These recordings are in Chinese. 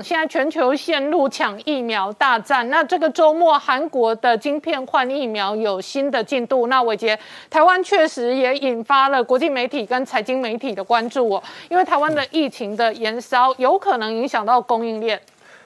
现在全球陷入抢疫苗大战。那这个周末，韩国的晶片换疫苗有新的进度。那伟杰，台湾确实也引发了国际媒体跟财经媒体的关注哦，因为台湾的疫情的延烧有可能影响到供应链。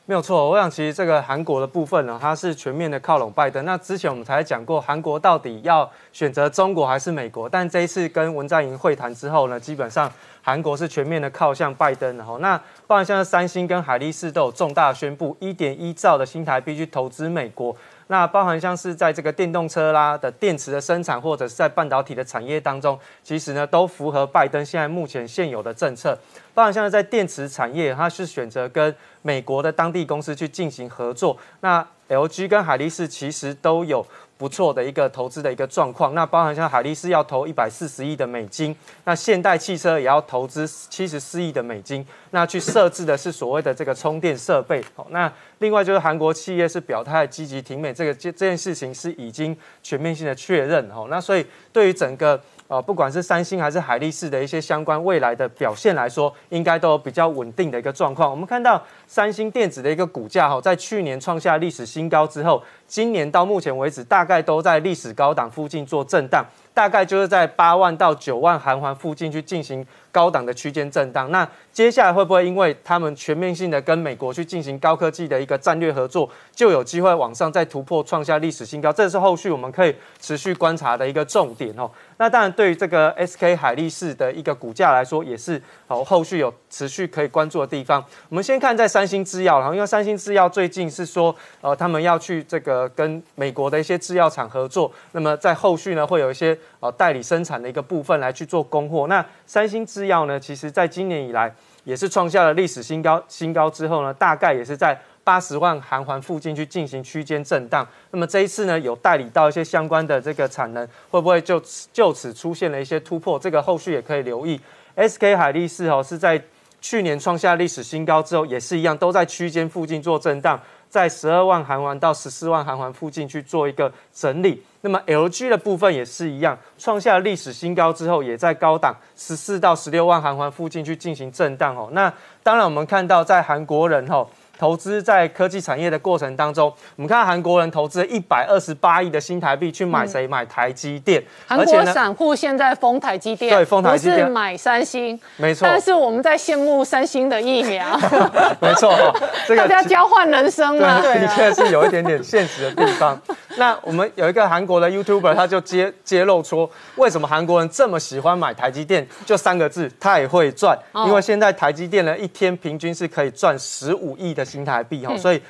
没有错，我想其实这个韩国的部分呢，它是全面的靠拢拜登。那之前我们才讲过，韩国到底要选择中国还是美国？但这一次跟文在寅会谈之后呢，基本上韩国是全面的靠向拜登。然后，那包含像三星跟海力士都有重大宣布，一点一兆的新台币去投资美国。那包含像是在这个电动车啦的电池的生产，或者是在半导体的产业当中，其实呢都符合拜登现在目前现有的政策。包含像是在电池产业，它是选择跟美国的当地公司去进行合作。那 LG 跟海力士其实都有。不错的一个投资的一个状况，那包含像海力士要投一百四十亿的美金，那现代汽车也要投资七十四亿的美金，那去设置的是所谓的这个充电设备。好，那另外就是韩国企业是表态积极停美，这个这这件事情是已经全面性的确认。好，那所以对于整个。呃，不管是三星还是海力士的一些相关未来的表现来说，应该都有比较稳定的一个状况。我们看到三星电子的一个股价哈，在去年创下历史新高之后，今年到目前为止，大概都在历史高档附近做震荡。大概就是在八万到九万韩环附近去进行高档的区间震荡。那接下来会不会因为他们全面性的跟美国去进行高科技的一个战略合作，就有机会往上再突破创下历史新高？这是后续我们可以持续观察的一个重点哦。那当然，对于这个 SK 海力士的一个股价来说，也是好后续有持续可以关注的地方。我们先看在三星制药，然后因为三星制药最近是说，呃，他们要去这个跟美国的一些制药厂合作，那么在后续呢，会有一些。呃，代理生产的一个部分来去做供货。那三星制药呢，其实在今年以来也是创下了历史新高，新高之后呢，大概也是在八十万韩环附近去进行区间震荡。那么这一次呢，有代理到一些相关的这个产能，会不会就此就此出现了一些突破？这个后续也可以留意。SK 海力士哦，是在去年创下历史新高之后，也是一样，都在区间附近做震荡。在十二万韩环到十四万韩环附近去做一个整理，那么 LG 的部分也是一样，创下历史新高之后，也在高档十四到十六万韩环附近去进行震荡哦。那当然，我们看到在韩国人哦。投资在科技产业的过程当中，我们看韩国人投资一百二十八亿的新台币去买谁？买台积电。韩国散户现在封台积电，对，封台积电买三星，没错。但是我们在羡慕三星的疫苗，没错，这个 大家交换人生嘛，的确是有一点点现实的地方。那我们有一个韩国的 YouTuber，他就揭揭露出为什么韩国人这么喜欢买台积电，就三个字，太会赚。因为现在台积电呢，一天平均是可以赚十五亿的新台币哈，所以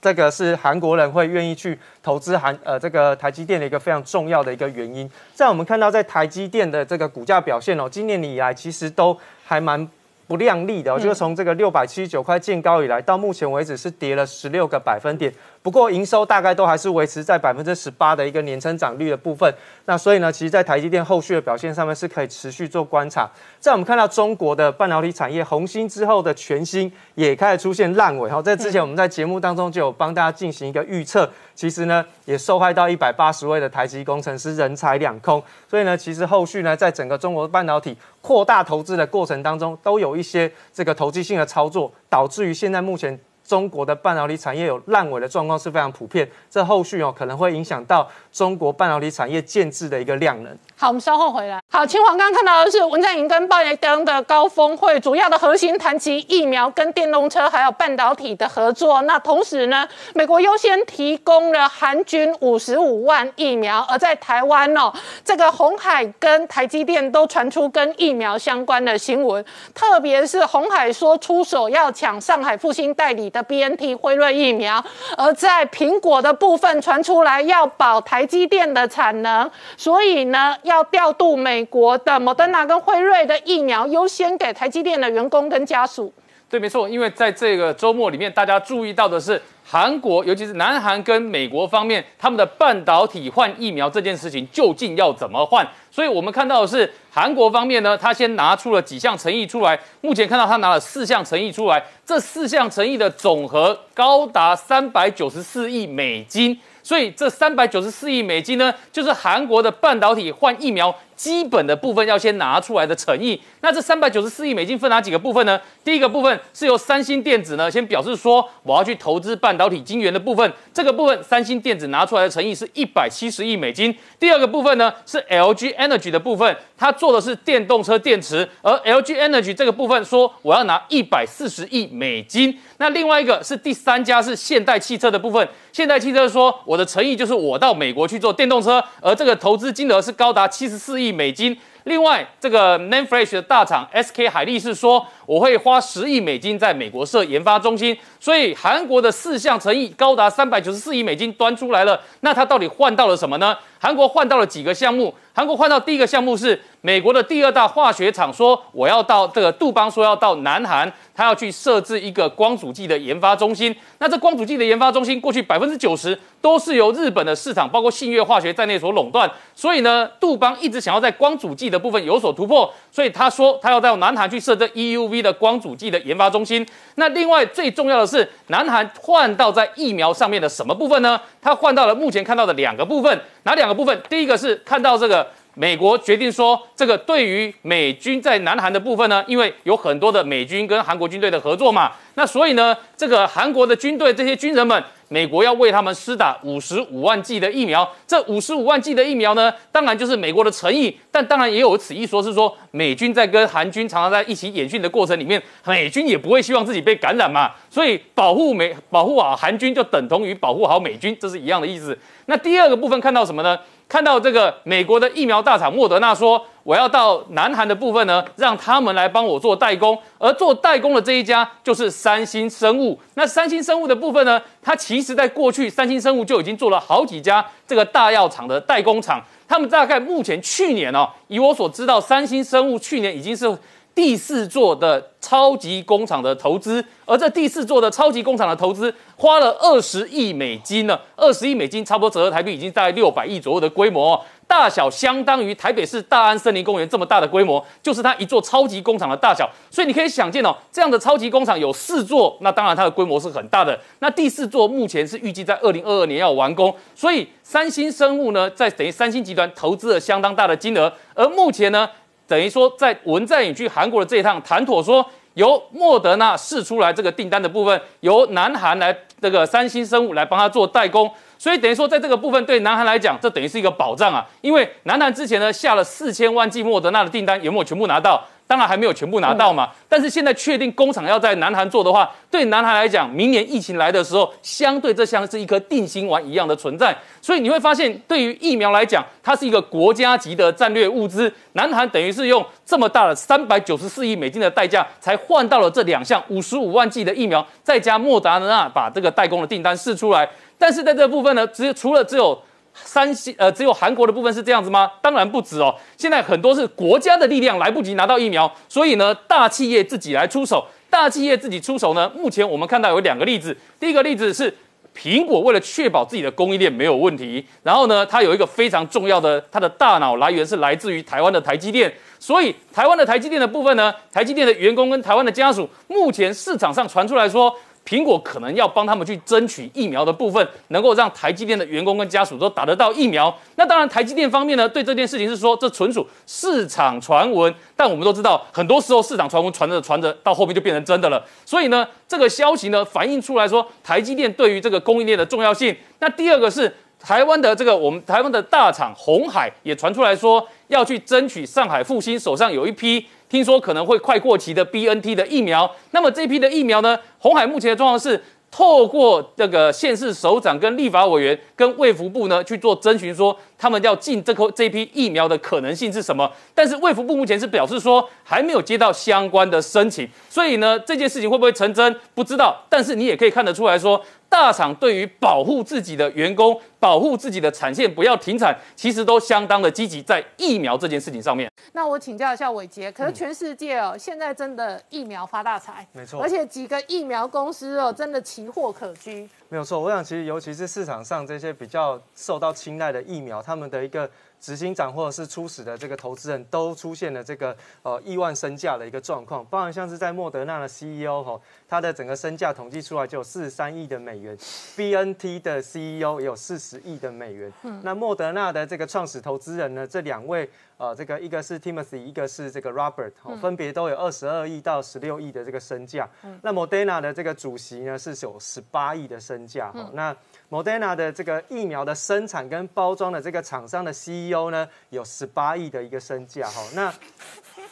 这个是韩国人会愿意去投资韩呃这个台积电的一个非常重要的一个原因。在我们看到在台积电的这个股价表现哦，今年以来其实都还蛮。不亮丽的，我觉得从这个六百七十九块见高以来，到目前为止是跌了十六个百分点。不过营收大概都还是维持在百分之十八的一个年增长率的部分。那所以呢，其实，在台积电后续的表现上面是可以持续做观察。在我们看到中国的半导体产业红星之后的全新也开始出现烂尾。哈，在之前我们在节目当中就有帮大家进行一个预测，其实呢也受害到一百八十位的台积工程师人财两空。所以呢，其实后续呢，在整个中国半导体扩大投资的过程当中，都有一些这个投机性的操作，导致于现在目前。中国的半导体产业有烂尾的状况是非常普遍，这后续哦可能会影响到中国半导体产业建制的一个量能。好，我们稍后回来。好，清黄刚刚看到的是文在寅跟拜登的高峰会，主要的核心谈及疫苗、跟电动车还有半导体的合作。那同时呢，美国优先提供了韩军五十五万疫苗，而在台湾哦，这个红海跟台积电都传出跟疫苗相关的新闻，特别是红海说出手要抢上海复兴代理。的 BNT 辉瑞疫苗，而在苹果的部分传出来要保台积电的产能，所以呢要调度美国的莫德纳跟辉瑞的疫苗优先给台积电的员工跟家属。对，没错，因为在这个周末里面，大家注意到的是。韩国，尤其是南韩跟美国方面，他们的半导体换疫苗这件事情究竟要怎么换？所以我们看到的是韩国方面呢，他先拿出了几项诚意出来。目前看到他拿了四项诚意出来，这四项诚意的总和高达三百九十四亿美金。所以这三百九十四亿美金呢，就是韩国的半导体换疫苗基本的部分要先拿出来的诚意。那这三百九十四亿美金分哪几个部分呢？第一个部分是由三星电子呢先表示说我要去投资半导体晶圆的部分，这个部分三星电子拿出来的诚意是一百七十亿美金。第二个部分呢是 LG Energy 的部分，它做的是电动车电池，而 LG Energy 这个部分说我要拿一百四十亿美金。那另外一个是第三家是现代汽车的部分，现代汽车说我的诚意就是我到美国去做电动车，而这个投资金额是高达七十四亿亿美金。另外，这个 n a n f r e s h 的大厂 SK 海力士说，我会花十亿美金在美国设研发中心。所以韩国的四项诚意高达三百九十四亿美金端出来了。那它到底换到了什么呢？韩国换到了几个项目？韩国换到第一个项目是美国的第二大化学厂说，我要到这个杜邦说要到南韩，他要去设置一个光阻剂的研发中心。那这光阻剂的研发中心过去百分之九十都是由日本的市场，包括信越化学在内所垄断。所以呢，杜邦一直想要在光阻剂的部分有所突破，所以他说他要到南韩去设置 EUV 的光阻剂的研发中心。那另外最重要的是，南韩换到在疫苗上面的什么部分呢？他换到了目前看到的两个部分，哪两个部分？第一个是看到这个。美国决定说，这个对于美军在南韩的部分呢，因为有很多的美军跟韩国军队的合作嘛，那所以呢，这个韩国的军队这些军人们，美国要为他们施打五十五万剂的疫苗。这五十五万剂的疫苗呢，当然就是美国的诚意，但当然也有此一说，是说美军在跟韩军常常在一起演训的过程里面，美军也不会希望自己被感染嘛，所以保护美保护好韩军就等同于保护好美军，这是一样的意思。那第二个部分看到什么呢？看到这个美国的疫苗大厂莫德纳说，我要到南韩的部分呢，让他们来帮我做代工，而做代工的这一家就是三星生物。那三星生物的部分呢，它其实在过去三星生物就已经做了好几家这个大药厂的代工厂，他们大概目前去年哦，以我所知道，三星生物去年已经是。第四座的超级工厂的投资，而这第四座的超级工厂的投资花了二十亿美金呢，二十亿美金差不多折合台币已经在六百亿左右的规模。大小相当于台北市大安森林公园这么大的规模，就是它一座超级工厂的大小。所以你可以想见哦，这样的超级工厂有四座，那当然它的规模是很大的。那第四座目前是预计在二零二二年要完工。所以三星生物呢，在等于三星集团投资了相当大的金额，而目前呢，等于说在文在寅去韩国的这一趟谈妥说，由莫德纳试出来这个订单的部分，由南韩来这个三星生物来帮他做代工。所以等于说，在这个部分对南韩来讲，这等于是一个保障啊，因为南韩之前呢下了四千万剂莫德纳的订单，有没有全部拿到？当然还没有全部拿到嘛。但是现在确定工厂要在南韩做的话，对南韩来讲，明年疫情来的时候，相对这像是一颗定心丸一样的存在。所以你会发现，对于疫苗来讲，它是一个国家级的战略物资。南韩等于是用这么大的三百九十四亿美金的代价，才换到了这两项五十五万剂的疫苗，再加莫达纳把这个代工的订单试出来。但是在这部分呢，只除了只有三星呃，只有韩国的部分是这样子吗？当然不止哦。现在很多是国家的力量来不及拿到疫苗，所以呢，大企业自己来出手。大企业自己出手呢，目前我们看到有两个例子。第一个例子是苹果为了确保自己的供应链没有问题，然后呢，它有一个非常重要的，它的大脑来源是来自于台湾的台积电。所以台湾的台积电的部分呢，台积电的员工跟台湾的家属，目前市场上传出来说。苹果可能要帮他们去争取疫苗的部分，能够让台积电的员工跟家属都打得到疫苗。那当然，台积电方面呢，对这件事情是说这纯属市场传闻。但我们都知道，很多时候市场传闻传着传着，到后面就变成真的了。所以呢，这个消息呢，反映出来说台积电对于这个供应链的重要性。那第二个是台湾的这个我们台湾的大厂红海也传出来说要去争取上海复兴手上有一批。听说可能会快过期的 B N T 的疫苗，那么这批的疫苗呢？红海目前的状况是透过这个县市首长跟立法委员跟卫福部呢去做征询，说他们要进这颗这批疫苗的可能性是什么？但是卫福部目前是表示说还没有接到相关的申请，所以呢这件事情会不会成真不知道。但是你也可以看得出来说。大厂对于保护自己的员工、保护自己的产线不要停产，其实都相当的积极在疫苗这件事情上面。那我请教一下伟杰，可是全世界哦，现在真的疫苗发大财，没错，而且几个疫苗公司哦，真的奇货可居。没有错，我想其实尤其是市场上这些比较受到青睐的疫苗，他们的一个。执行长或者是初始的这个投资人都出现了这个呃亿万身价的一个状况，包含像是在莫德纳的 CEO 哈，他的整个身价统计出来就有四十三亿的美元，BNT 的 CEO 也有四十亿的美元。嗯那莫德纳的这个创始投资人呢，这两位呃，这个一个是 Timothy，一个是这个 Robert，分别都有二十二亿到十六亿的这个身价。那 Moderna 的这个主席呢是有十八亿的身价。那 Moderna 的这个疫苗的生产跟包装的这个厂商的 CEO 呢，有十八亿的一个身价。哈，那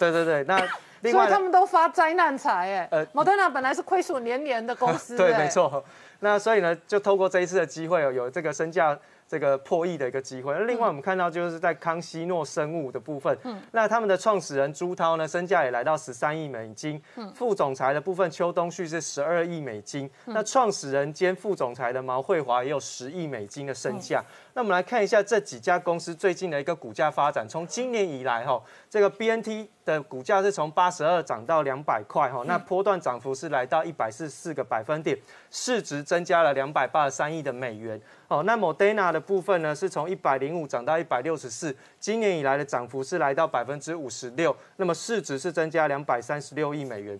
对对对，那另外他们都发灾难财哎。呃，Moderna 本来是亏损连连的公司。对，没错。那所以呢，就透过这一次的机会，有这个身价。这个破亿的一个机会。那另外我们看到就是在康希诺生物的部分，嗯，那他们的创始人朱涛呢，身价也来到十三亿美金。嗯，副总裁的部分邱东旭是十二亿美金。那创始人兼副总裁的毛慧华也有十亿美金的身价。那我们来看一下这几家公司最近的一个股价发展。从今年以来，哈，这个 BNT 的股价是从八十二涨到两百块，哈，那波段涨幅是来到一百四十四个百分点，市值增加了两百八十三亿的美元。哦，那 Moderna 的部分呢，是从一百零五涨到一百六十四，今年以来的涨幅是来到百分之五十六，那么市值是增加两百三十六亿美元。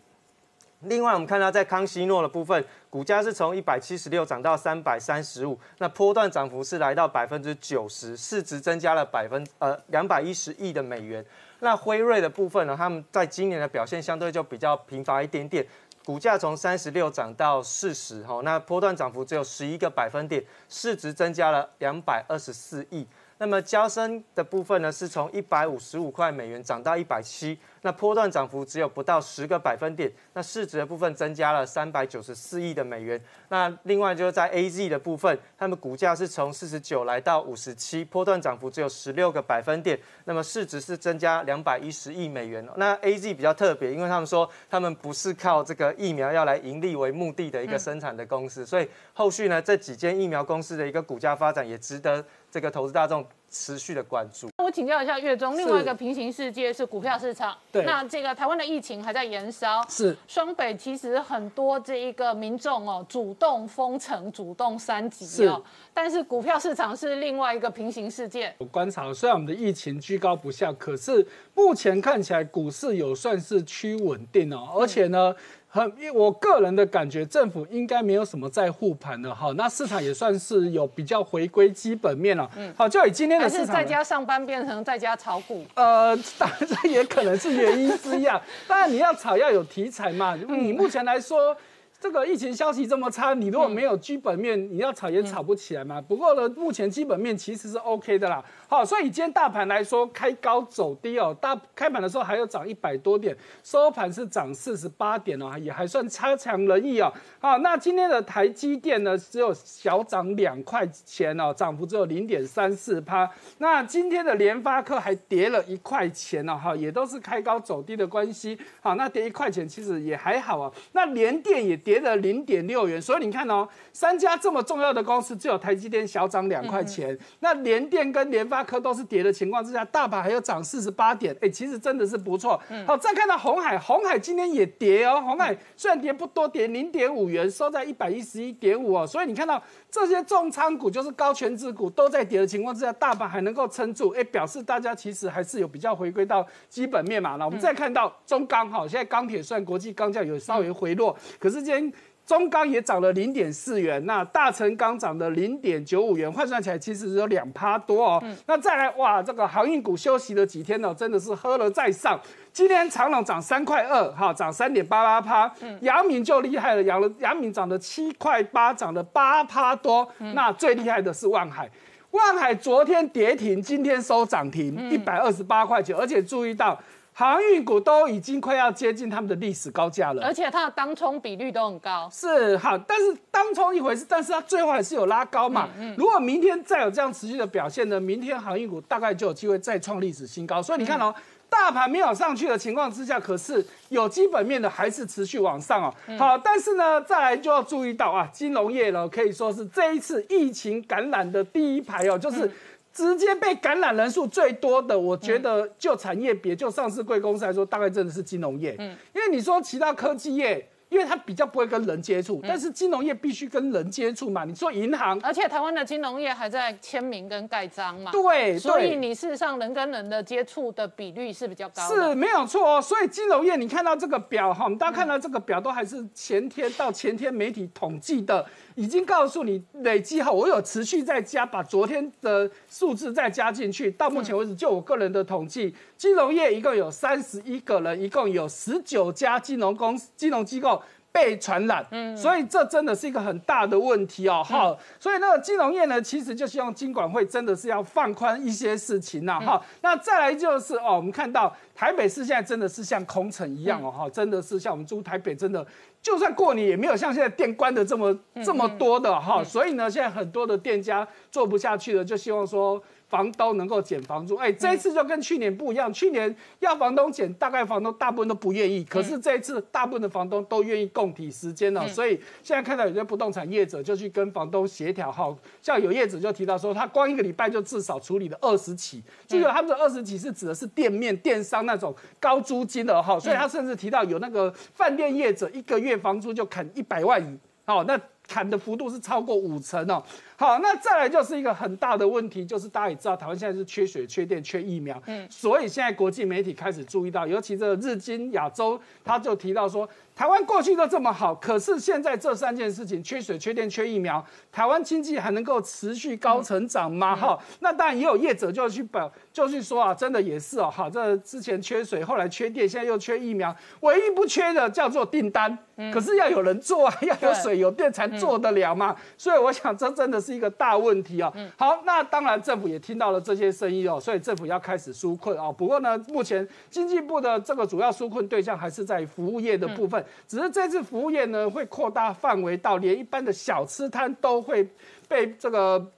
另外，我们看到在康希诺的部分，股价是从一百七十六涨到三百三十五，那波段涨幅是来到百分之九十，市值增加了百分呃两百一十亿的美元。那辉瑞的部分呢，他们在今年的表现相对就比较平乏一点点。股价从三十六涨到四十，哈，那波段涨幅只有十一个百分点，市值增加了两百二十四亿。那么交生的部分呢，是从一百五十五块美元涨到一百七。那波段涨幅只有不到十个百分点，那市值的部分增加了三百九十四亿的美元。那另外就是在 A Z 的部分，他们股价是从四十九来到五十七，波段涨幅只有十六个百分点，那么市值是增加两百一十亿美元。那 A Z 比较特别，因为他们说他们不是靠这个疫苗要来盈利为目的的一个生产的公司，所以后续呢这几间疫苗公司的一个股价发展也值得这个投资大众。持续的关注。那我请教一下月中，另外一个平行世界是股票市场。对。那这个台湾的疫情还在延烧。是。双北其实很多这一个民众哦，主动封城、主动三级哦。但是股票市场是另外一个平行世界。我观察，虽然我们的疫情居高不下，可是目前看起来股市有算是趋稳定哦，而且呢。很，因为我个人的感觉，政府应该没有什么在护盘的哈，那市场也算是有比较回归基本面了。嗯，好，就以今天的市场，在家上班变成在家炒股。呃，当然这也可能是原因之一啊。当然你要炒要有题材嘛。你目前来说。这个疫情消息这么差，你如果没有基本面，你要炒也炒不起来嘛。不过呢，目前基本面其实是 OK 的啦。好，所以今天大盘来说，开高走低哦。大开盘的时候还要涨一百多点，收盘是涨四十八点哦，也还算差强人意哦。好，那今天的台积电呢，只有小涨两块钱哦，涨幅只有零点三四趴。那今天的联发科还跌了一块钱哦，哈，也都是开高走低的关系。好，那跌一块钱其实也还好啊。那联电也跌。跌了零点六元，所以你看哦，三家这么重要的公司，只有台积电小涨两块钱。那联电跟联发科都是跌的情况之下，大盘还要涨四十八点，哎，其实真的是不错。好，再看到红海，红海今天也跌哦，红海虽然跌不多，跌零点五元，收在一百一十一点五哦。所以你看到这些重仓股，就是高权值股都在跌的情况之下，大盘还能够撑住，哎，表示大家其实还是有比较回归到基本面嘛。那我们再看到中钢，哈，现在钢铁虽然国际钢价有稍微回落，可是今天。中钢也涨了零点四元，那大成钢涨了零点九五元，换算起来其实只有两趴多哦。那再来哇，这个航运股休息了几天呢，真的是喝了再上。今天长隆涨三块二，哈，涨三点八八趴。阳明就厉害了，阳了阳明涨了七块八，涨了八趴多。那最厉害的是万海，万海昨天跌停，今天收涨停，一百二十八块钱，而且注意到。航运股都已经快要接近他们的历史高价了，而且它的当冲比率都很高。是好，但是当冲一回事，但是它最后还是有拉高嘛。如果明天再有这样持续的表现呢，明天航运股大概就有机会再创历史新高。所以你看哦，大盘没有上去的情况之下，可是有基本面的还是持续往上哦。好，但是呢，再来就要注意到啊，金融业呢可以说是这一次疫情感染的第一排哦，就是。直接被感染人数最多的，我觉得就产业别就上市贵公司来说，大概真的是金融业。嗯，因为你说其他科技业。因为它比较不会跟人接触，但是金融业必须跟人接触嘛。你说银行，而且台湾的金融业还在签名跟盖章嘛，对，所以你事实上人跟人的接触的比率是比较高的。是没有错哦，所以金融业你看到这个表哈，我们大家看到这个表都还是前天到前天媒体统计的，已经告诉你累计哈，我有持续在加，把昨天的数字再加进去，到目前为止就我个人的统计，金融业一共有三十一个人，一共有十九家金融公司、金融机构。被传染，嗯，所以这真的是一个很大的问题哦，哈、所以那个金融业呢，其实就希望金管会真的是要放宽一些事情呐、哈、那再来就是哦，我们看到台北市现在真的是像空城一样哦，哈、真的是像我们住台北，真的就算过年也没有像现在店关的这么这么多的哈、所以呢，现在很多的店家做不下去了，就希望说。房东能够减房租，哎，这一次就跟去年不一样。去年要房东减，大概房东大部分都不愿意，可是这一次大部分的房东都愿意供体时间了。所以现在看到有些不动产业者就去跟房东协调，好，像有业者就提到说，他光一个礼拜就至少处理了二十起，这个他们的二十起是指的是店面电商那种高租金的哈，所以他甚至提到有那个饭店业者一个月房租就砍一百万以，哦，那砍的幅度是超过五成哦。好，那再来就是一个很大的问题，就是大家也知道，台湾现在是缺水、缺电、缺疫苗，嗯，所以现在国际媒体开始注意到，尤其这个日经亚洲，他就提到说，台湾过去都这么好，可是现在这三件事情——缺水、缺电、缺疫苗，台湾经济还能够持续高成长吗？哈、那当然也有业者就去表，就去说啊，真的也是哦，哈，这之前缺水，后来缺电，现在又缺疫苗，唯一不缺的叫做订单，可是要有人做啊，要有水有电才做得了嘛，所以我想这真的是一个大问题哦。好，那当然政府也听到了这些声音哦，所以政府要开始纾困哦。不过呢，目前经济部的这个主要纾困对象还是在服务业的部分，只是这次服务业呢会扩大范围到连一般的小吃摊都会被这个。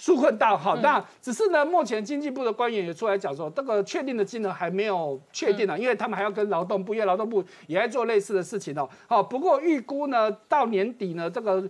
纾困到好，那只是呢，目前经济部的官员也出来讲说，这个确定的金额还没有确定啊，因为他们还要跟劳动部，因为劳动部也在做类似的事情哦。好，不过预估呢，到年底呢，这个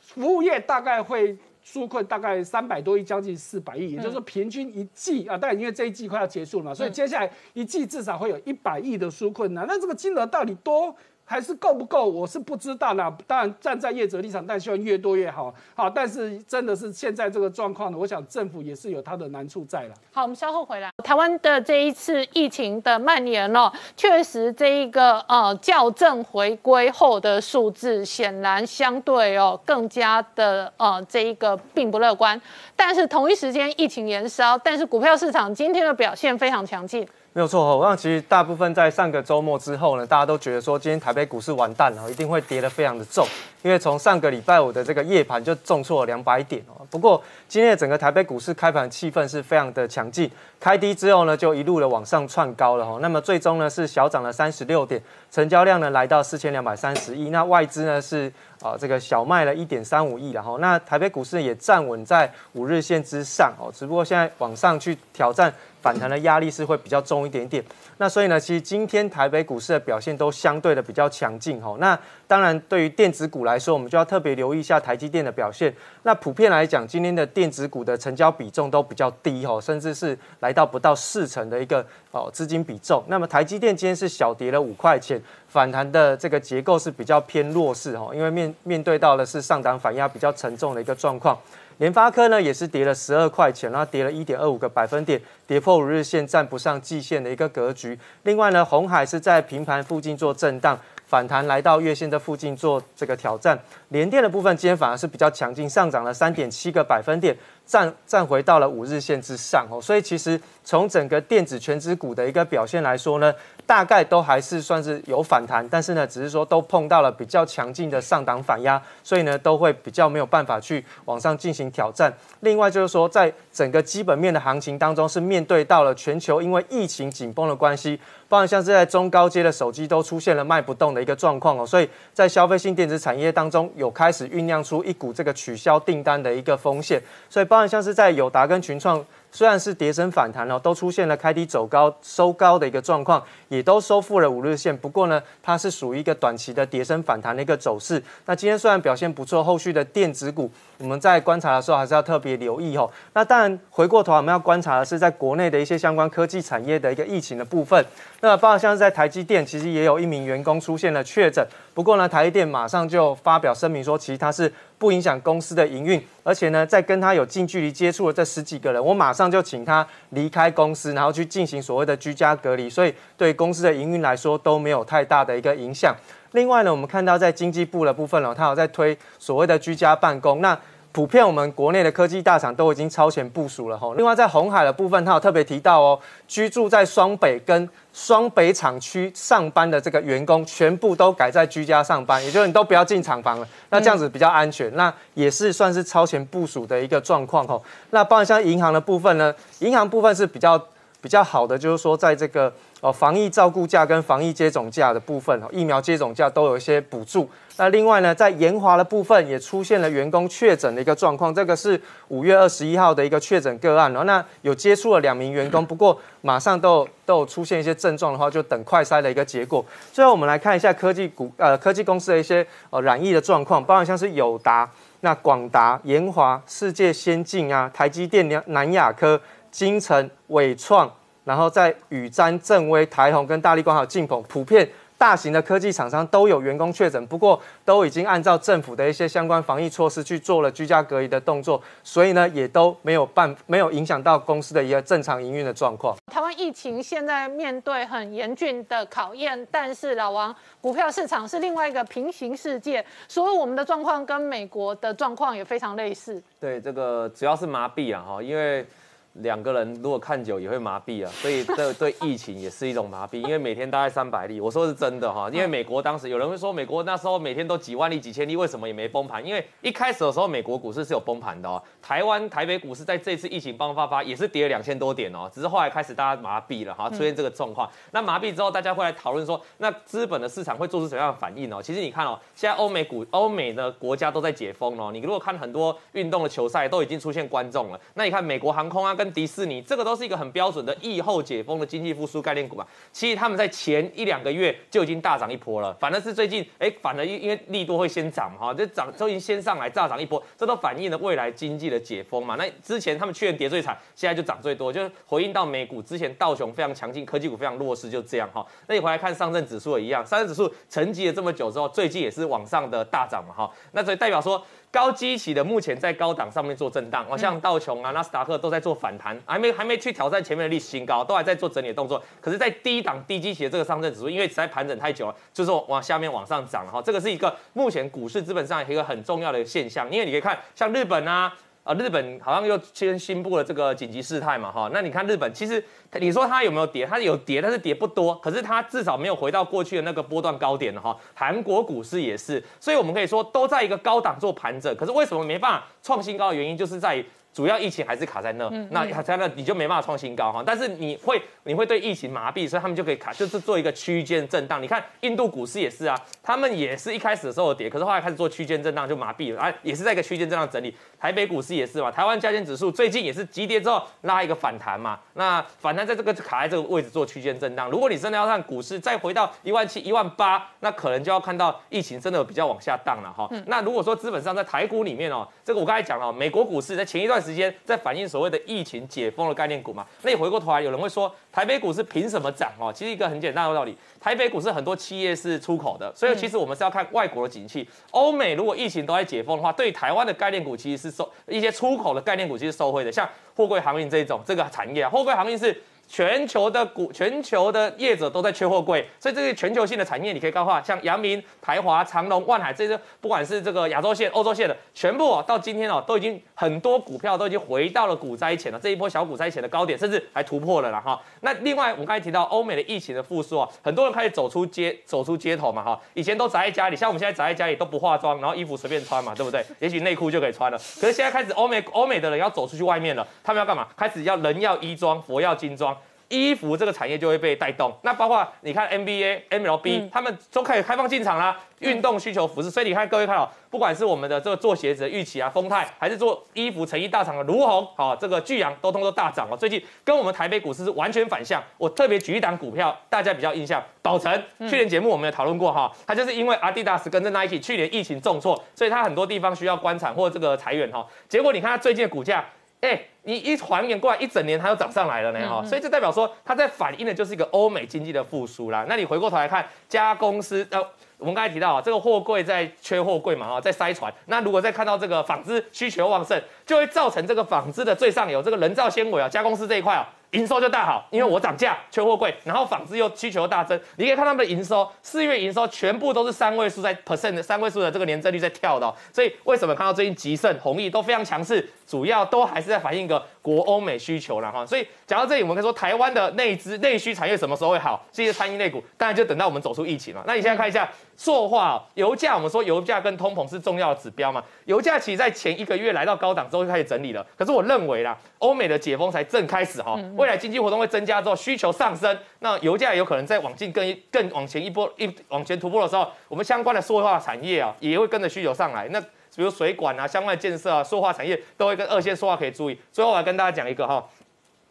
服务业大概会纾困大概三百多亿，将近四百亿，也就是说平均一季啊，当然因为这一季快要结束了嘛，所以接下来一季至少会有一百亿的纾困呢。那这个金额到底多？还是够不够？我是不知道啦。当然，站在业者立场，但希望越多越好。好，但是真的是现在这个状况呢，我想政府也是有它的难处在了。好，我们稍后回来。台湾的这一次疫情的蔓延哦，确实这一个呃校正回归后的数字，显然相对哦更加的呃这一个并不乐观。但是同一时间疫情延烧，但是股票市场今天的表现非常强劲。没有错，我想其实大部分在上个周末之后呢，大家都觉得说今天台北股市完蛋了，一定会跌得非常的重，因为从上个礼拜五的这个夜盘就重挫了两百点哦。不过今天的整个台北股市开盘气氛是非常的强劲，开低之后呢就一路的往上窜高了哈。那么最终呢是小涨了三十六点，成交量呢来到四千两百三十亿，那外资呢是啊这个小卖了一点三五亿然后那台北股市也站稳在五日线之上哦，只不过现在往上去挑战。反弹的压力是会比较重一点点。那所以呢，其实今天台北股市的表现都相对的比较强劲哈。那当然，对于电子股来说，我们就要特别留意一下台积电的表现。那普遍来讲，今天的电子股的成交比重都比较低哈，甚至是来到不到四成的一个哦资金比重。那么台积电今天是小跌了五块钱，反弹的这个结构是比较偏弱势哈，因为面面对到的是上档反压比较沉重的一个状况。联发科呢也是跌了十二块钱，然后跌了一点二五个百分点，跌破五日线，站不上季线的一个格局。另外呢，红海是在平盘附近做震荡，反弹来到月线的附近做这个挑战。联电的部分今天反而是比较强劲，上涨了三点七个百分点，站站回到了五日线之上哦。所以其实从整个电子全指股的一个表现来说呢，大概都还是算是有反弹，但是呢，只是说都碰到了比较强劲的上档反压，所以呢，都会比较没有办法去往上进行挑战。另外就是说，在整个基本面的行情当中，是面对到了全球因为疫情紧绷的关系，包含像是在中高阶的手机都出现了卖不动的一个状况哦，所以在消费性电子产业当中有开始酝酿出一股这个取消订单的一个风险，所以包含像是在友达跟群创。虽然是跌升反弹哦，都出现了开低走高、收高的一个状况，也都收复了五日线。不过呢，它是属于一个短期的跌升反弹的一个走势。那今天虽然表现不错，后续的电子股我们在观察的时候还是要特别留意哦。那当然，回过头我们要观察的是在国内的一些相关科技产业的一个疫情的部分。那包括像是在台积电，其实也有一名员工出现了确诊，不过呢，台积电马上就发表声明说，其实它是不影响公司的营运，而且呢，在跟他有近距离接触的这十几个人，我马上就请他离开公司，然后去进行所谓的居家隔离，所以对公司的营运来说都没有太大的一个影响。另外呢，我们看到在经济部的部分哦，它有在推所谓的居家办公，那。普遍我们国内的科技大厂都已经超前部署了哈。另外在红海的部分，它有特别提到哦，居住在双北跟双北厂区上班的这个员工，全部都改在居家上班，也就是你都不要进厂房了。那这样子比较安全，那也是算是超前部署的一个状况哈。那包括像银行的部分呢，银行部分是比较比较好的，就是说在这个。哦，防疫照顾价跟防疫接种价的部分，疫苗接种价都有一些补助。那另外呢，在延华的部分也出现了员工确诊的一个状况，这个是五月二十一号的一个确诊个案。哦，那有接触了两名员工，不过马上都都有出现一些症状的话，就等快筛的一个结果。最后我们来看一下科技股呃科技公司的一些呃染疫的状况，包括像是友达、那广达、延华、世界先进啊、台积电、南南亚科、金城、伟创。然后在宇瞻、正威、台宏跟大力光还有晋鹏，普遍大型的科技厂商都有员工确诊，不过都已经按照政府的一些相关防疫措施去做了居家隔离的动作，所以呢也都没有办没有影响到公司的一个正常营运的状况。台湾疫情现在面对很严峻的考验，但是老王股票市场是另外一个平行世界，所以我们的状况跟美国的状况也非常类似。对，这个主要是麻痹啊，哈，因为。两个人如果看久也会麻痹啊，所以 这对疫情也是一种麻痹，因为每天大概三百例，我说是真的哈，因为美国当时有人会说美国那时候每天都几万例、几千例，为什么也没崩盘？因为一开始的时候美国股市是有崩盘的哦，台湾台北股市在这次疫情爆发发也是跌了两千多点哦，只是后来开始大家麻痹了哈，出现这个状况。那麻痹之后，大家会来讨论说，那资本的市场会做出什么样的反应哦？其实你看哦，现在欧美股、欧美的国家都在解封哦，你如果看很多运动的球赛都已经出现观众了，那你看美国航空啊跟迪士尼这个。都是一个很标准的疫后解封的经济复苏概念股嘛。其实他们在前一两个月就已经大涨一波了，反而是最近，哎，反而因因为利多会先涨哈，这涨都已经先上来大涨一波，这都反映了未来经济的解封嘛。那之前他们去年跌最惨，现在就涨最多，就是回应到美股之前道琼非常强劲，科技股非常弱势，就这样哈。那你回来看上证指数也一样，上证指数沉寂了这么久之后，最近也是往上的大涨嘛哈。那所以代表说。高基期的目前在高档上面做震荡，哦，像道琼啊、纳斯达克都在做反弹，还没还没去挑战前面的历史新高，都还在做整理的动作。可是，在低档低基期的这个上证指数，因为实在盘整太久了，就是往下面往上涨了哈。这个是一个目前股市资本上一个很重要的现象，因为你可以看像日本啊。啊，日本好像又先宣布了这个紧急事态嘛，哈，那你看日本，其实你说它有没有跌？它有跌，但是跌不多，可是它至少没有回到过去的那个波段高点了，哈。韩国股市也是，所以我们可以说都在一个高档做盘整，可是为什么没办法创新高的原因，就是在于。主要疫情还是卡在那，那卡在那你就没办法创新高哈。但是你会你会对疫情麻痹，所以他们就可以卡，就是做一个区间震荡。你看印度股市也是啊，他们也是一开始的时候跌，可是后来开始做区间震荡就麻痹了啊，也是在一个区间震荡整理。台北股市也是嘛，台湾加权指数最近也是急跌之后拉一个反弹嘛，那反弹在这个卡在这个位置做区间震荡。如果你真的要让股市再回到一万七、一万八，那可能就要看到疫情真的比较往下荡了哈。那如果说资本上在台股里面哦，这个我刚才讲了，美国股市在前一段时间在反映所谓的疫情解封的概念股嘛，那你回过头来，有人会说台北股市凭什么涨哦？其实一个很简单的道理，台北股市很多企业是出口的，所以其实我们是要看外国的景气。欧美如果疫情都在解封的话，对台湾的概念股其实是受一些出口的概念股其实受惠的，像货柜航运这种这个产业啊，货柜航运是。全球的股，全球的业者都在缺货柜，所以这些全球性的产业，你可以告诉他，像阳明、台华、长隆、万海这些，不管是这个亚洲线、欧洲线的，全部哦，到今天哦，都已经很多股票都已经回到了股灾前了，这一波小股灾前的高点，甚至还突破了了哈。那另外，我们刚才提到欧美的疫情的复苏啊，很多人开始走出街，走出街头嘛哈。以前都宅在家里，像我们现在宅在家里都不化妆，然后衣服随便穿嘛，对不对？也许内裤就可以穿了。可是现在开始，欧美欧美的人要走出去外面了，他们要干嘛？开始要人要衣装，佛要金装。衣服这个产业就会被带动，那包括你看 NBA、MLB，他们都可以开放进场啦。运动需求服饰，所以你看各位看哦，不管是我们的这个做鞋子的玉器啊、丰泰，还是做衣服成衣大厂的卢红，好，这个巨阳都通都大涨哦。最近跟我们台北股市是完全反向。我特别举一档股票，大家比较印象，宝成。去年节目我们有讨论过哈，它就是因为阿迪达斯跟着 Nike 去年疫情重挫，所以它很多地方需要关厂或这个裁员哈。结果你看它最近的股价。哎，你一还原过来一整年，它又涨上来了呢哈，所以这代表说它在反映的就是一个欧美经济的复苏啦。那你回过头来看，家公司呃，我们刚才提到啊，这个货柜在缺货柜嘛哈，在塞船。那如果再看到这个纺织需求旺盛，就会造成这个纺织的最上游这个人造纤维啊，加工司这一块啊。营收就大好，因为我涨价，缺货贵，然后纺织又需求大增，你可以看他们的营收，四月营收全部都是三位数在 percent 的三位数的这个年增率在跳的，所以为什么看到最近吉盛、弘毅都非常强势，主要都还是在反映一个国欧美需求了哈。所以讲到这里，我们可以说台湾的内资内需产业什么时候会好？这些餐饮类股，当然就等到我们走出疫情了。那你现在看一下塑化、油价，我们说油价跟通膨是重要的指标嘛？油价其实在前一个月来到高档之后就开始整理了，可是我认为啦，欧美的解封才正开始哈，未来经济活动会增。加之后需求上升，那油价有可能再往进更更往前一波一往前突破的时候，我们相关的塑化产业啊也会跟着需求上来。那比如水管啊、相关的建设啊、塑化产业都会跟二线塑化可以注意。最后我来跟大家讲一个哈，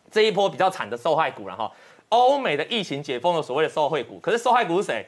这一波比较惨的受害股了哈，欧美的疫情解封的所谓的受害股，可是受害股是谁？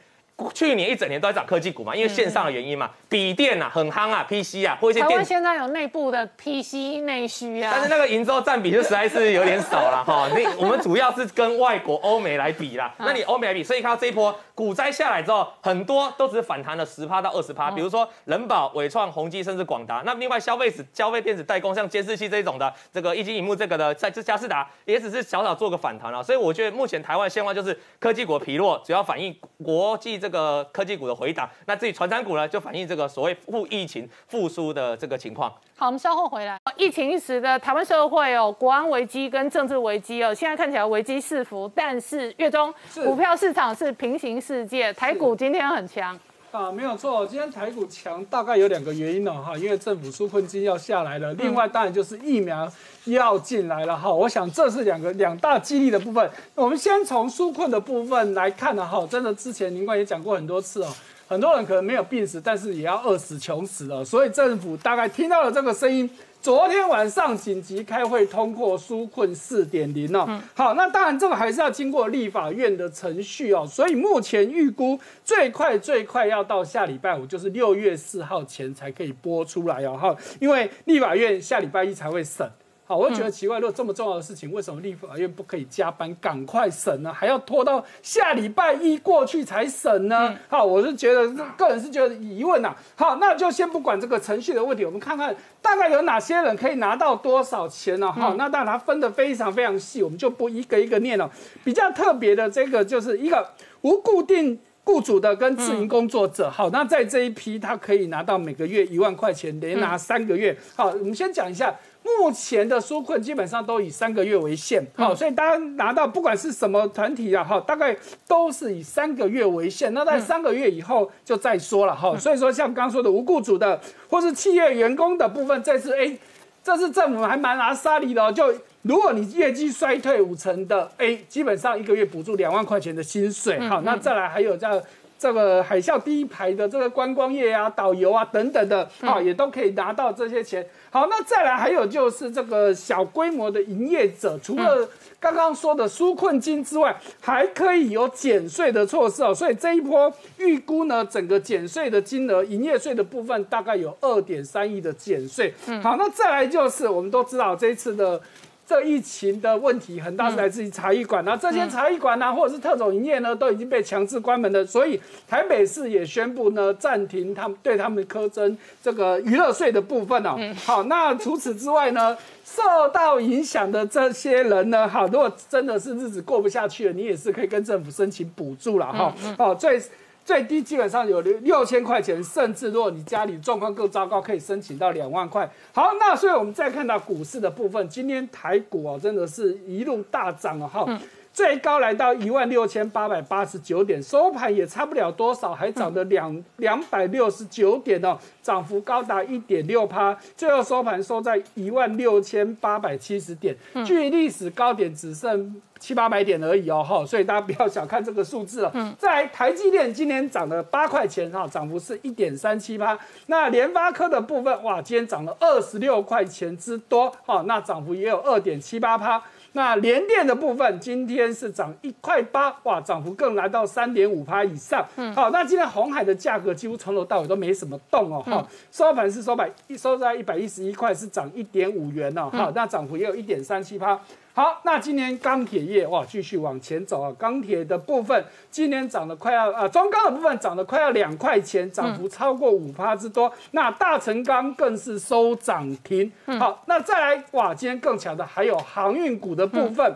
去年一整年都在涨科技股嘛，因为线上的原因嘛，笔电啊很夯啊，PC 啊或一些。台湾现在有内部的 PC 内需啊，但是那个营收占比就实在是有点少了哈。那我们主要是跟外国欧美来比啦，那你欧美来比，所以看到这一波股灾下来之后，很多都只是反弹了十趴到二十趴，比如说人保、伟创、宏基甚至广达。那另外消费子、消费电子代工，像监视器这种的，这个液晶荧幕这个的，在这嘉士达也只是小小做个反弹啊。所以我觉得目前台湾现况就是科技股疲弱，主要反映国际。这个科技股的回档，那至于传产股呢，就反映这个所谓复疫情复苏的这个情况。好，我们稍后回来。疫情一时的台湾社会哦，国安危机跟政治危机哦，现在看起来危机四伏，但是月中股票市场是平行世界，台股今天很强。啊，没有错，今天台股强大概有两个原因哦，哈，因为政府纾困金要下来了，另外当然就是疫苗要进来了，哈，我想这是两个两大激励的部分。我们先从纾困的部分来看呢，哈，真的之前林冠也讲过很多次哦，很多人可能没有病死，但是也要饿死穷死了，所以政府大概听到了这个声音。昨天晚上紧急开会通过纾困四点零哦，好，那当然这个还是要经过立法院的程序哦，所以目前预估最快最快要到下礼拜五，就是六月四号前才可以播出来哦，哈，因为立法院下礼拜一才会审。好，我觉得奇怪，如果这么重要的事情，为什么立法院不可以加班赶快审呢？还要拖到下礼拜一过去才审呢？好，我是觉得个人是觉得疑问呐。好，那就先不管这个程序的问题，我们看看大概有哪些人可以拿到多少钱呢？好，那当然它分的非常非常细，我们就不一个一个念了。比较特别的这个就是一个无固定雇主的跟自营工作者。好，那在这一批他可以拿到每个月一万块钱，连拿三个月。好，我们先讲一下。目前的纾困基本上都以三个月为限，好，所以大家拿到不管是什么团体啊，哈，大概都是以三个月为限。那在三个月以后就再说了，哈。所以说像刚说的无雇主的或是企业员工的部分，这次哎，这次政府还蛮拿沙利的哦。就如果你业绩衰退五成的，哎，基本上一个月补助两万块钱的薪水，好，那再来还有这。这个海啸第一排的这个观光业啊、导游啊等等的啊，也都可以拿到这些钱。好，那再来还有就是这个小规模的营业者，除了刚刚说的纾困金之外，还可以有减税的措施哦。所以这一波预估呢，整个减税的金额，营业税的部分大概有二点三亿的减税。好，那再来就是我们都知道这一次的。这疫情的问题很大是来自于茶艺馆，那这些茶艺馆呢，或者是特种营业呢，都已经被强制关门了。所以台北市也宣布呢，暂停他们对他们苛征这个娱乐税的部分哦。好，那除此之外呢，受到影响的这些人呢，好，如果真的是日子过不下去了，你也是可以跟政府申请补助了哈。好，最。最低基本上有六六千块钱，甚至如果你家里状况更糟糕，可以申请到两万块。好，那所以我们再看到股市的部分，今天台股哦，真的是一路大涨啊哈。最高来到一万六千八百八十九点，收盘也差不了多少，还涨了两两百六十九点哦，涨幅高达一点六趴，最后收盘收在一万六千八百七十点，距历史高点只剩七八百点而已哦哈，所以大家不要小看这个数字了。在台积电今天涨了八块钱哈，涨幅是一点三七趴。那联发科的部分哇，今天涨了二十六块钱之多哈，那涨幅也有二点七八趴。那联电的部分今天是涨一块八，哇，涨幅更来到三点五趴以上。嗯，好，那今天红海的价格几乎从头到尾都没什么动哦，哈，收盘是收百一收在一百一十一块，是涨一点五元哦，哈，那涨幅也有一点三七趴。好，那今年钢铁业哇，继续往前走啊！钢铁的部分今年涨了快要啊，中钢的部分涨了快要两块钱，涨幅超过五趴之多。那大成钢更是收涨停。好，那再来哇，今天更强的还有航运股的部分，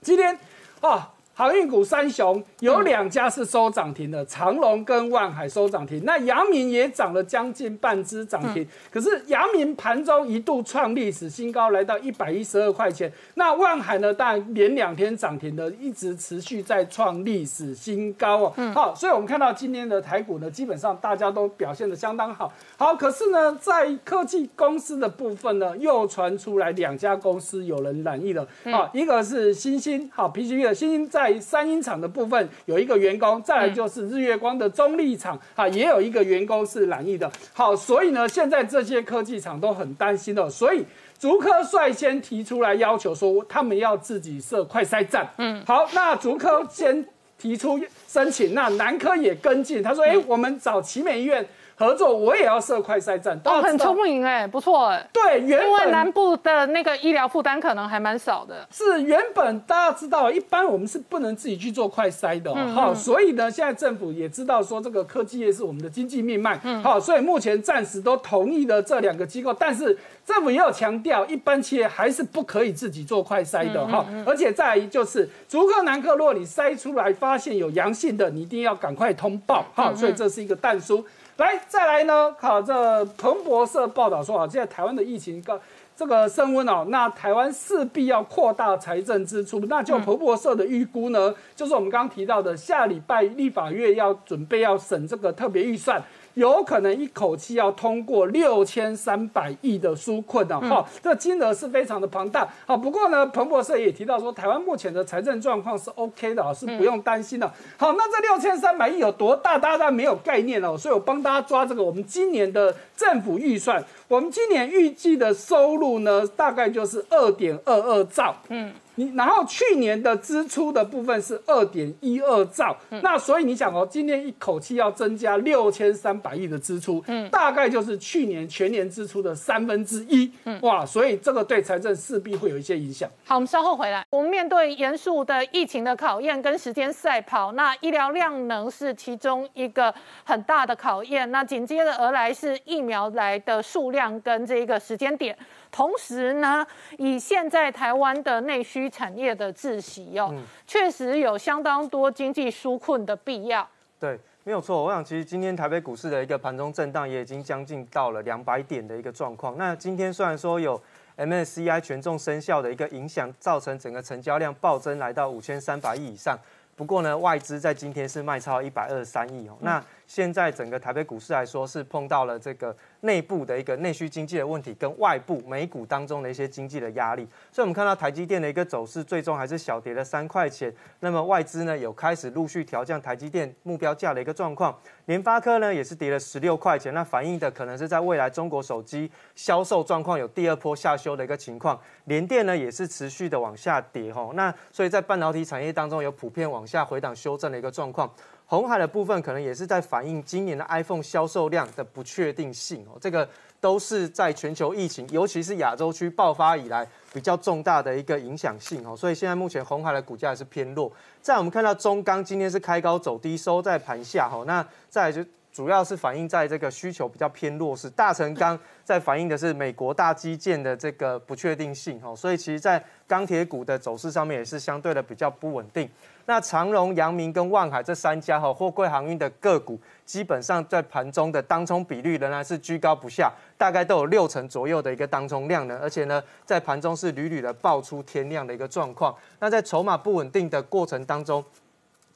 今天啊。航运股三雄有两家是收涨停的，长隆跟万海收涨停。那阳明也涨了将近半只涨停，可是阳明盘中一度创历史新高，来到一百一十二块钱。那万海呢，当然连两天涨停的，一直持续在创历史新高哦。好，所以我们看到今天的台股呢，基本上大家都表现的相当好。好，可是呢，在科技公司的部分呢，又传出来两家公司有人染疫了。好，一个是新兴，好 PCB 的新兴在。三英厂的部分有一个员工，再来就是日月光的中立厂啊，也有一个员工是染疫的。好，所以呢，现在这些科技厂都很担心的，所以竹科率先提出来要求说，他们要自己设快筛站。嗯，好，那竹科先提出申请，那南科也跟进，他说，哎，我们找奇美医院。合作，我也要设快筛站，哦，很聪明哎，不错哎。对，原本南部的那个医疗负担可能还蛮少的。是原本大家知道，一般我们是不能自己去做快筛的，好，所以呢，现在政府也知道说这个科技业是我们的经济命脉，好，所以目前暂时都同意了这两个机构，但是政府也有强调，一般企业还是不可以自己做快筛的哈，而且再就是，逐客南克，如果你筛出来发现有阳性的，你一定要赶快通报，好，所以这是一个弹书。来，再来呢？好，这彭博社报道说啊，现在台湾的疫情高，这个升温哦，那台湾势必要扩大财政支出。那就彭博社的预估呢，就是我们刚刚提到的，下礼拜立法院要准备要审这个特别预算。有可能一口气要通过六千三百亿的纾困的哈，这金额是非常的庞大。好，不过呢，彭博社也提到说，台湾目前的财政状况是 OK 的啊，是不用担心的。好，那这六千三百亿有多大，大家没有概念哦，所以我帮大家抓这个我们今年的政府预算。我们今年预计的收入呢，大概就是二点二二兆。嗯。你然后去年的支出的部分是二点一二兆，那所以你想哦，今年一口气要增加六千三百亿的支出，嗯，大概就是去年全年支出的三分之一，嗯，哇，所以这个对财政势必会有一些影响。好，我们稍后回来，我们面对严肃的疫情的考验跟时间赛跑，那医疗量能是其中一个很大的考验，那紧接着而来是疫苗来的数量跟这个时间点。同时呢，以现在台湾的内需产业的窒息哦，确实有相当多经济纾困的必要。对，没有错。我想，其实今天台北股市的一个盘中震荡也已经将近到了两百点的一个状况。那今天虽然说有 MSCI 权重生效的一个影响，造成整个成交量暴增来到五千三百亿以上，不过呢，外资在今天是卖超一百二十三亿哦。那现在整个台北股市来说，是碰到了这个。内部的一个内需经济的问题，跟外部美股当中的一些经济的压力，所以我们看到台积电的一个走势，最终还是小跌了三块钱。那么外资呢，有开始陆续调降台积电目标价的一个状况。联发科呢，也是跌了十六块钱，那反映的可能是在未来中国手机销售状况有第二波下修的一个情况。联电呢，也是持续的往下跌哈。那所以在半导体产业当中，有普遍往下回档修正的一个状况。红海的部分可能也是在反映今年的 iPhone 销售量的不确定性哦，这个都是在全球疫情，尤其是亚洲区爆发以来比较重大的一个影响性哦，所以现在目前红海的股价是偏弱。再我们看到中钢今天是开高走低收在盘下哈，那再就主要是反映在这个需求比较偏弱势，大成钢在反映的是美国大基建的这个不确定性哈，所以其实在钢铁股的走势上面也是相对的比较不稳定。那长荣、阳明跟万海这三家哈货柜航运的个股，基本上在盘中的当冲比率仍然是居高不下，大概都有六成左右的一个当冲量呢，而且呢，在盘中是屡屡的爆出天量的一个状况。那在筹码不稳定的过程当中，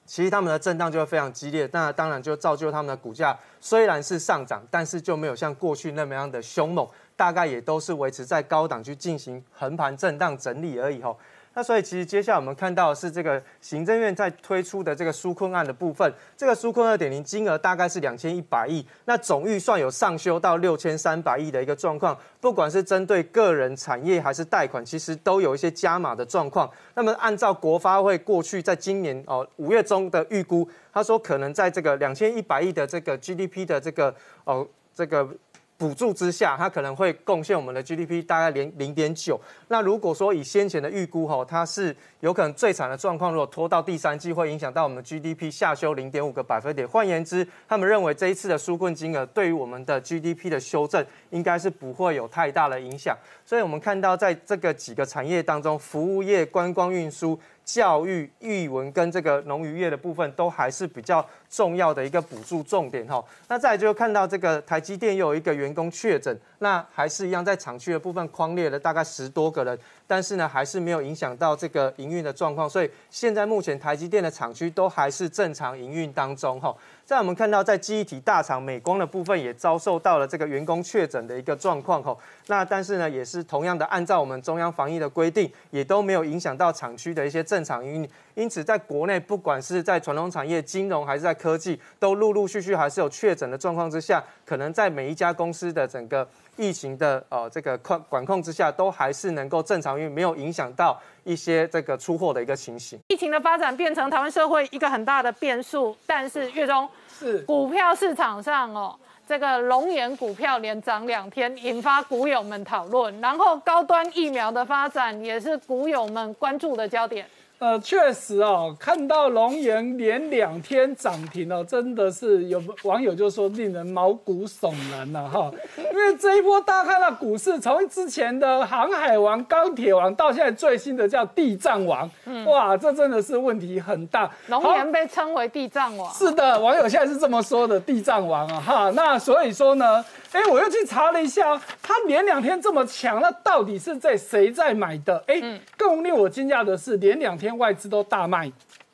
其实他们的震荡就会非常激烈，那当然就造就他们的股价虽然是上涨，但是就没有像过去那么样的凶猛，大概也都是维持在高档去进行横盘震荡整理而已哦。那所以其实接下来我们看到是这个行政院在推出的这个纾困案的部分，这个纾困二点零金额大概是两千一百亿，那总预算有上修到六千三百亿的一个状况，不管是针对个人、产业还是贷款，其实都有一些加码的状况。那么按照国发会过去在今年哦五月中的预估，他说可能在这个两千一百亿的这个 GDP 的这个哦这个。补助之下，它可能会贡献我们的 GDP 大概零零点九。那如果说以先前的预估吼，它是有可能最惨的状况，如果拖到第三季，会影响到我们 GDP 下修零点五个百分点。换言之，他们认为这一次的纾困金额对于我们的 GDP 的修正，应该是不会有太大的影响。所以我们看到在这个几个产业当中，服务业、观光运输。教育、育文跟这个农渔业的部分都还是比较重要的一个补助重点哈。那再就看到这个台积电又有一个员工确诊，那还是一样在厂区的部分框列了大概十多个人，但是呢还是没有影响到这个营运的状况，所以现在目前台积电的厂区都还是正常营运当中哈。在我们看到，在记忆体大厂美光的部分也遭受到了这个员工确诊的一个状况吼。那但是呢，也是同样的按照我们中央防疫的规定，也都没有影响到厂区的一些正常营。因此，在国内不管是在传统产业、金融还是在科技，都陆陆续续还是有确诊的状况之下，可能在每一家公司的整个疫情的呃这个控管控之下，都还是能够正常运，没有影响到一些这个出货的一个情形。疫情的发展变成台湾社会一个很大的变数，但是月中。是股票市场上哦，这个龙岩股票连涨两天，引发股友们讨论。然后高端疫苗的发展也是股友们关注的焦点。呃，确实哦，看到龙岩连两天涨停哦，真的是有网友就说令人毛骨悚然了哈。因为这一波大家看到股市从之前的航海王、钢铁王，到现在最新的叫地藏王，哇，这真的是问题很大。龙岩被称为地藏王，是的，网友现在是这么说的，地藏王啊哈。那所以说呢？哎，我又去查了一下，它连两天这么强，那到底是在谁在买的？哎，更令我惊讶的是，连两天外资都大卖，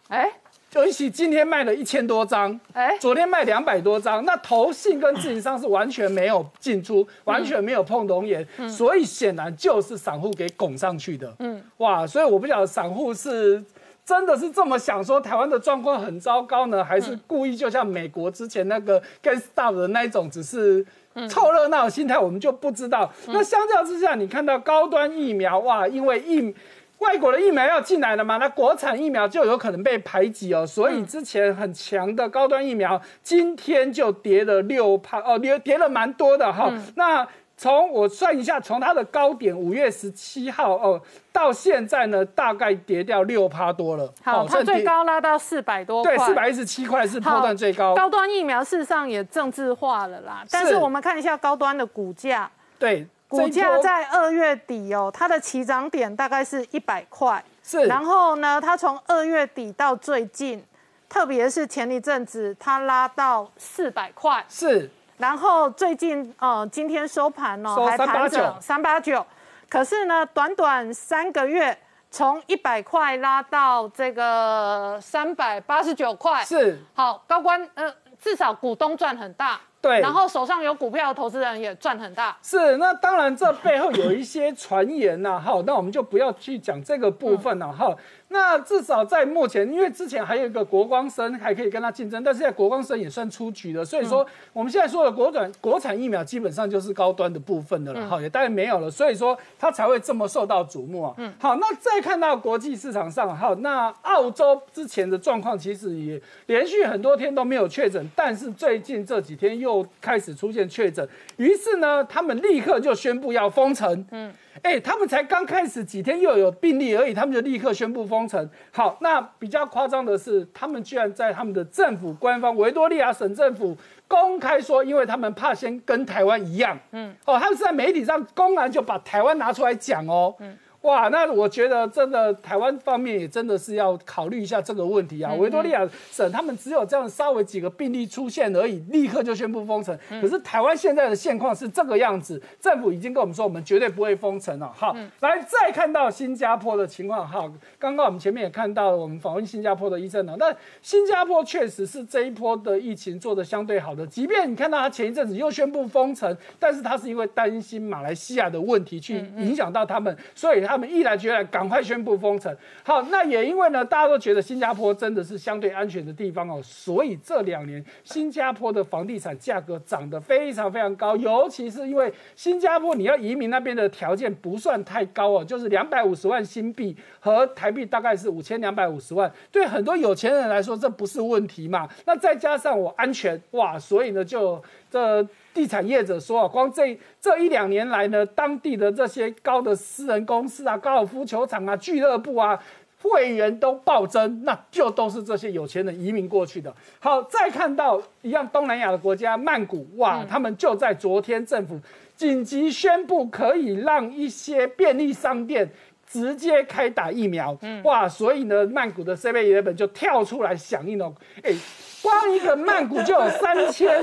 哎，尤其今天卖了一千多张，哎，昨天卖两百多张，那投信跟自营商是完全没有进出，完全没有碰龙眼，所以显然就是散户给拱上去的。嗯，哇，所以我不晓得散户是真的是这么想说台湾的状况很糟糕呢，还是故意就像美国之前那个 g e s t o p 的那一种，只是。凑热闹的心态，我们就不知道。那相较之下，你看到高端疫苗哇，因为疫外国的疫苗要进来了嘛，那国产疫苗就有可能被排挤哦。所以之前很强的高端疫苗，今天就跌了六趴哦，跌跌了蛮多的哈。那从我算一下，从它的高点五月十七号哦，到现在呢，大概跌掉六趴多了。好，它最高拉到四百多块，对，四百一十七块是波段最高。高端疫苗事实上也政治化了啦，但是我们看一下高端的股价，对，股价在二月底哦，它的起涨点大概是一百块，是。然后呢，它从二月底到最近，特别是前一阵子，它拉到四百块，是。然后最近呃，今天收盘呢还盘整三八九，可是呢，短短三个月从一百块拉到这个三百八十九块，是。好高官呃，至少股东赚很大，对，然后手上有股票的投资人也赚很大，是那当然这背后有一些传言呐，哈，那我们就不要去讲这个部分了哈。那至少在目前，因为之前还有一个国光生还可以跟他竞争，但是现在国光生也算出局了，所以说我们现在说的国转国产疫苗基本上就是高端的部分的了，哈，也当然没有了，所以说它才会这么受到瞩目啊。嗯，好，那再看到国际市场上，好，那澳洲之前的状况其实也连续很多天都没有确诊，但是最近这几天又开始出现确诊，于是呢，他们立刻就宣布要封城。嗯。哎，他们才刚开始几天又有病例而已，他们就立刻宣布封城。好，那比较夸张的是，他们居然在他们的政府官方维多利亚省政府公开说，因为他们怕先跟台湾一样，嗯，哦，他们是在媒体上公然就把台湾拿出来讲哦，嗯。哇，那我觉得真的台湾方面也真的是要考虑一下这个问题啊。维多利亚省他们只有这样稍微几个病例出现而已，立刻就宣布封城。可是台湾现在的现况是这个样子，政府已经跟我们说，我们绝对不会封城了。好，来再看到新加坡的情况。好，刚刚我们前面也看到，我们访问新加坡的医生了。那新加坡确实是这一波的疫情做的相对好的，即便你看到他前一阵子又宣布封城，但是他是因为担心马来西亚的问题去影响到他们，所以。他们毅然决然赶快宣布封城。好，那也因为呢，大家都觉得新加坡真的是相对安全的地方哦，所以这两年新加坡的房地产价格涨得非常非常高，尤其是因为新加坡你要移民那边的条件不算太高哦，就是两百五十万新币和台币大概是五千两百五十万，对很多有钱人来说这不是问题嘛。那再加上我安全哇，所以呢就这。地产业者说啊，光这这一两年来呢，当地的这些高的私人公司啊、高尔夫球场啊、俱乐部啊，会员都暴增，那就都是这些有钱人移民过去的。好，再看到一样东南亚的国家曼谷，哇，他们就在昨天政府紧急宣布，可以让一些便利商店直接开打疫苗，嗯哇，所以呢，曼谷的 C B 原本就跳出来响应了，哎。光一个曼谷就有三千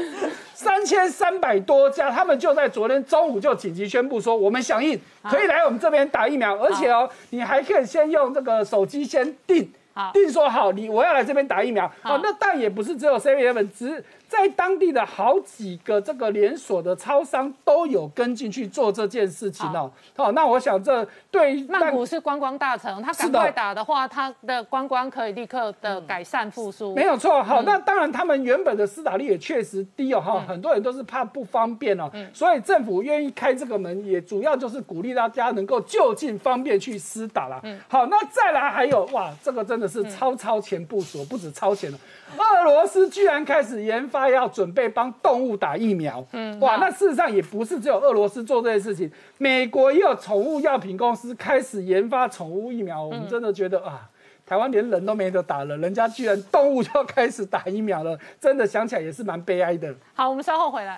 三千三百多家，他们就在昨天中午就紧急宣布说，我们响应，可以来我们这边打疫苗，而且哦，你还可以先用这个手机先订，订说好你我要来这边打疫苗，好，那但也不是只有 C V M，只。在当地的好几个这个连锁的超商都有跟进去做这件事情哦。好，那我想这对曼谷是观光大城，他赶快打的话，他的观光可以立刻的改善复苏。没有错，好，那当然他们原本的施打率也确实低哦，哈，很多人都是怕不方便哦，所以政府愿意开这个门，也主要就是鼓励大家能够就近方便去施打了。好，那再来还有哇，这个真的是超超前部署，不止超前了。俄罗斯居然开始研发要准备帮动物打疫苗，嗯，哇，那事实上也不是只有俄罗斯做这件事情，美国也有宠物药品公司开始研发宠物疫苗。我们真的觉得啊，台湾连人都没得打了，人家居然动物就要开始打疫苗了，真的想起来也是蛮悲哀的。好，我们稍后回来。